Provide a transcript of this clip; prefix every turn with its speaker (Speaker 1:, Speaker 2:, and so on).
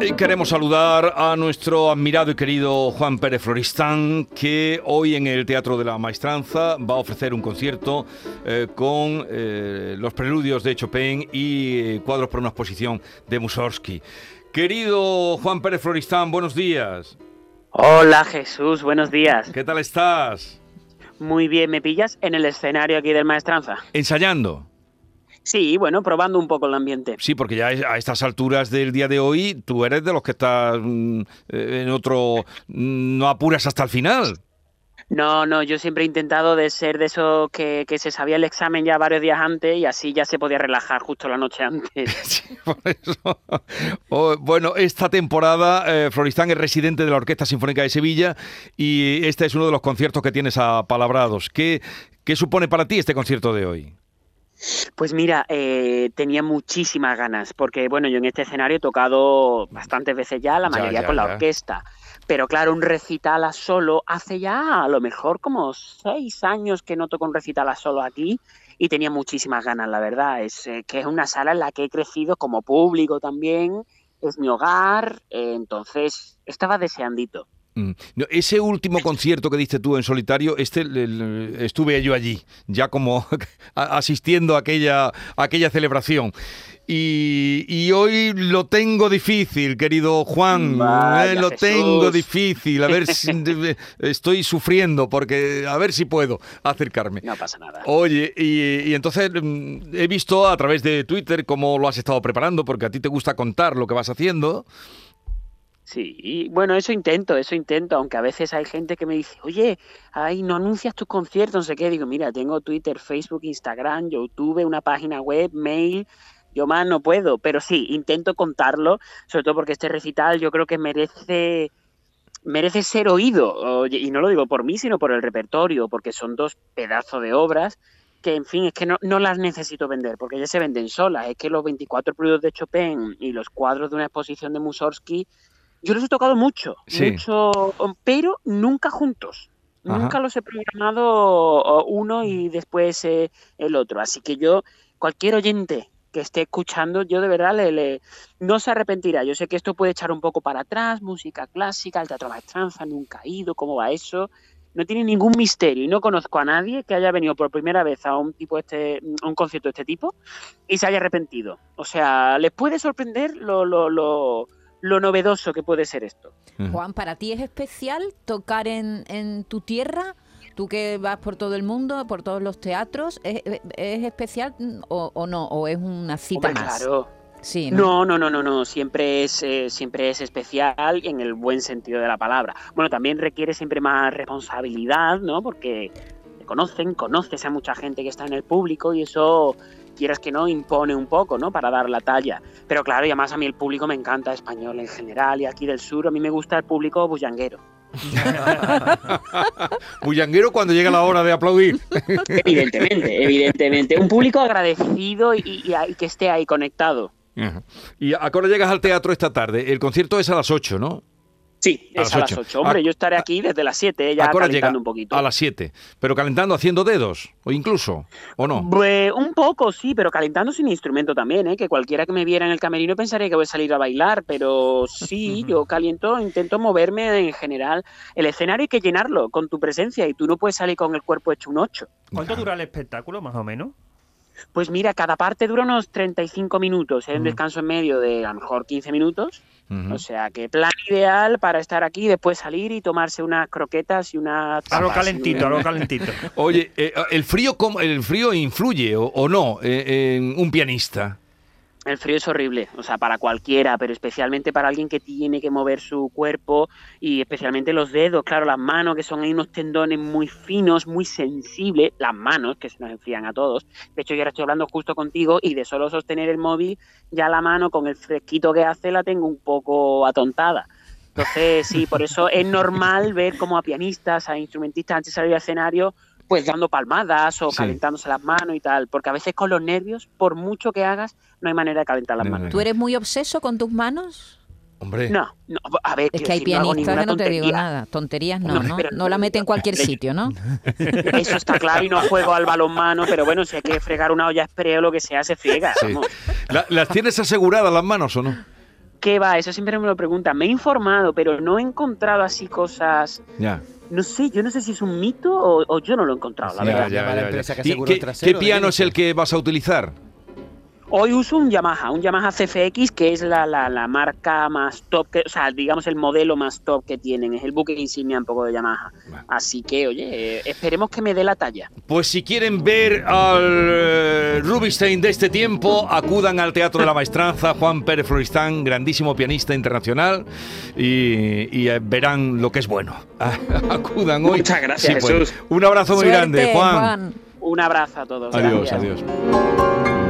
Speaker 1: Y queremos saludar a nuestro admirado y querido Juan Pérez Floristán, que hoy en el Teatro de la Maestranza va a ofrecer un concierto eh, con eh, los preludios de Chopin y eh, cuadros para una exposición de Mussorgsky. Querido Juan Pérez Floristán, buenos días.
Speaker 2: Hola Jesús, buenos días.
Speaker 1: ¿Qué tal estás?
Speaker 2: Muy bien, ¿me pillas en el escenario aquí del Maestranza?
Speaker 1: Ensayando.
Speaker 2: Sí, bueno, probando un poco el ambiente.
Speaker 1: Sí, porque ya a estas alturas del día de hoy tú eres de los que estás mm, en otro... mm, no apuras hasta el final.
Speaker 2: No, no, yo siempre he intentado de ser de esos que, que se sabía el examen ya varios días antes y así ya se podía relajar justo la noche antes.
Speaker 1: Sí, por eso. Oh, bueno, esta temporada eh, Floristán es residente de la Orquesta Sinfónica de Sevilla y este es uno de los conciertos que tienes apalabrados. ¿Qué, qué supone para ti este concierto de hoy?
Speaker 2: Pues mira, eh, tenía muchísimas ganas, porque bueno, yo en este escenario he tocado bastantes veces ya, la
Speaker 1: Ya,
Speaker 2: mayoría
Speaker 1: ya,
Speaker 2: con la
Speaker 1: ya.
Speaker 2: orquesta. Pero claro, un recital a solo hace ya a lo mejor como seis años que no toco un recital a solo aquí y tenía muchísimas ganas, la verdad. Es eh, que es una sala en la que he crecido como público también, es mi hogar, eh, entonces estaba deseandito.
Speaker 1: Mm. Ese último concierto que diste tú en solitario, este le- le- estuve yo allí, ya como asistiendo a aquella, a aquella celebración. Y, y hoy lo tengo difícil, querido Juan. Eh, lo
Speaker 2: Jesús.
Speaker 1: tengo difícil. A ver si estoy sufriendo porque a ver si puedo acercarme.
Speaker 2: No pasa nada.
Speaker 1: Oye, y, y entonces mm, he visto a través de Twitter cómo lo has estado preparando, porque a ti te gusta contar lo que vas haciendo.
Speaker 2: Sí, y bueno, eso intento, eso intento, aunque a veces hay gente que me dice, oye, ay, no anuncias tus conciertos, no sé qué. Digo, mira, tengo Twitter, Facebook, Instagram, YouTube, una página web, mail, yo más no puedo, pero sí, intento contarlo, sobre todo porque este recital yo creo que merece, merece ser oído, y no lo digo por mí, sino por el repertorio, porque son dos pedazos de obras que, en fin, es que no, no las necesito vender, porque ya se venden solas. Es que los 24 periodos de Chopin y los cuadros de una exposición de Mussorgsky, yo los he tocado mucho,
Speaker 1: Sí.
Speaker 2: mucho, pero nunca juntos.
Speaker 1: Ajá.
Speaker 2: Nunca los he programado uno y después eh, el otro. Así que yo, cualquier oyente que esté escuchando, yo de verdad le, le- no se arrepentirá. Yo sé que esto puede echar un poco para atrás, música clásica, el teatro maestranza, nunca he ido, cómo va eso. No tiene ningún misterio y no conozco a nadie que haya venido por primera vez a un tipo este, a un concierto de este tipo y se haya arrepentido. O sea, les puede sorprender lo, lo, lo, lo novedoso que puede ser esto.
Speaker 3: Juan, ¿para ti es especial tocar en, en tu tierra? Tú que vas por todo el mundo, por todos los teatros, ¿es, es especial o, o no? ¿O es una cita
Speaker 2: Hombre,
Speaker 3: más?
Speaker 2: claro.
Speaker 3: Sí, ¿no?
Speaker 2: No, no, no, no, no. Siempre es, eh, siempre es especial en el buen sentido de la palabra. Bueno, también requiere siempre más responsabilidad, ¿no? Porque te conocen, conoces a mucha gente que está en el público y eso, quieras que no, impone un poco, ¿no? Para dar la talla. Pero claro, y además a mí el público me encanta, español en general y aquí del sur, a mí me gusta el público bullanguero.
Speaker 1: Bullanguero cuando llega la hora de aplaudir.
Speaker 2: Evidentemente, evidentemente. Un público agradecido y, y- y que esté ahí conectado.
Speaker 1: Ajá. Y a qué hora llegas al teatro esta tarde? El concierto es a las 8, ¿no?
Speaker 2: Sí,
Speaker 1: A
Speaker 2: es
Speaker 1: las
Speaker 2: a las
Speaker 1: ocho.
Speaker 2: 8. Hombre,
Speaker 1: A-
Speaker 2: yo estaré aquí desde las 7, ya calentando un poquito.
Speaker 1: A las 7. Pero calentando haciendo dedos, o incluso, ¿o no?
Speaker 2: Pues un poco, sí, pero calentando sin instrumento también, ¿eh? que cualquiera que me viera en el camerino pensaría que voy a salir a bailar, pero sí, yo caliento, intento moverme en general. El escenario hay que llenarlo con tu presencia y tú no puedes salir con el cuerpo hecho un 8.
Speaker 4: ¿Cuánto dura el espectáculo, más o menos?
Speaker 2: Pues mira, cada parte dura unos 35 minutos, hay un
Speaker 4: Mm.
Speaker 2: descanso en medio de a lo mejor 15 minutos, o sea que plan ideal para estar aquí, después salir y tomarse unas croquetas y una...
Speaker 4: Algo
Speaker 2: tapas.
Speaker 4: calentito, algo calentito.
Speaker 1: Oye, eh, ¿el, frío, cómo- ¿el frío influye o, o no eh, en un pianista?
Speaker 2: El frío es horrible, o sea, para cualquiera, pero especialmente para alguien que tiene que mover su cuerpo y especialmente los dedos, claro, las manos, que son unos tendones muy finos, muy sensibles, las manos, que se nos enfrían a todos. De hecho, yo ahora estoy hablando justo contigo y de solo sostener el móvil, ya la mano con el fresquito que hace la tengo un poco atontada. Entonces, sí, por eso es normal ver como a pianistas, a instrumentistas antes de salir al escenario pues dando palmadas o
Speaker 1: Sí.
Speaker 2: calentándose las manos y tal, porque a veces con los nervios, por mucho que hagas, no hay manera de calentar las
Speaker 1: No,
Speaker 2: manos.
Speaker 3: ¿Tú eres muy obseso con tus manos?
Speaker 1: Hombre.
Speaker 2: No, no, a ver,
Speaker 3: Es que hay
Speaker 2: no
Speaker 3: pianistas
Speaker 2: ninguna
Speaker 3: que no te digo nada. Tonterías no,
Speaker 2: No,
Speaker 3: ¿no?
Speaker 2: pero-
Speaker 3: No la mete en cualquier sitio, ¿no?
Speaker 2: Eso está claro y no juego al balonmano, pero bueno, si hay que fregar una olla express o lo que sea, se friega.
Speaker 1: Sí. La- ¿Las tienes aseguradas las manos o no?
Speaker 2: ¿Qué va? Eso siempre me lo preguntan. Me he informado, pero no he encontrado así cosas.
Speaker 1: Ya.
Speaker 2: No sé, yo no sé si es un mito o, o yo no lo he encontrado, la verdad.
Speaker 1: ya, ya,
Speaker 5: empresa
Speaker 1: ya.
Speaker 5: que
Speaker 1: ¿Y qué,
Speaker 5: trasero
Speaker 1: qué piano es el que vas a utilizar?
Speaker 2: Hoy uso un Yamaha, un Yamaha CFX, que es la, la, la marca más top, que, o sea, digamos el modelo más top que tienen, es el buque insignia un poco de Yamaha. Así que, oye, eh, esperemos que me dé la talla.
Speaker 1: Pues si quieren ver al eh, Rubinstein de este tiempo, acudan al Teatro de la Maestranza, Juan Pérez Floristán, grandísimo pianista internacional, y, y, eh, verán lo que es bueno. acudan hoy.
Speaker 2: Muchas gracias,
Speaker 1: Sí.
Speaker 2: Jesús.
Speaker 1: Un abrazo muy
Speaker 3: Suerte,
Speaker 1: grande, Juan.
Speaker 2: Un abrazo a todos.
Speaker 1: Adiós,
Speaker 2: gracias.
Speaker 1: adiós.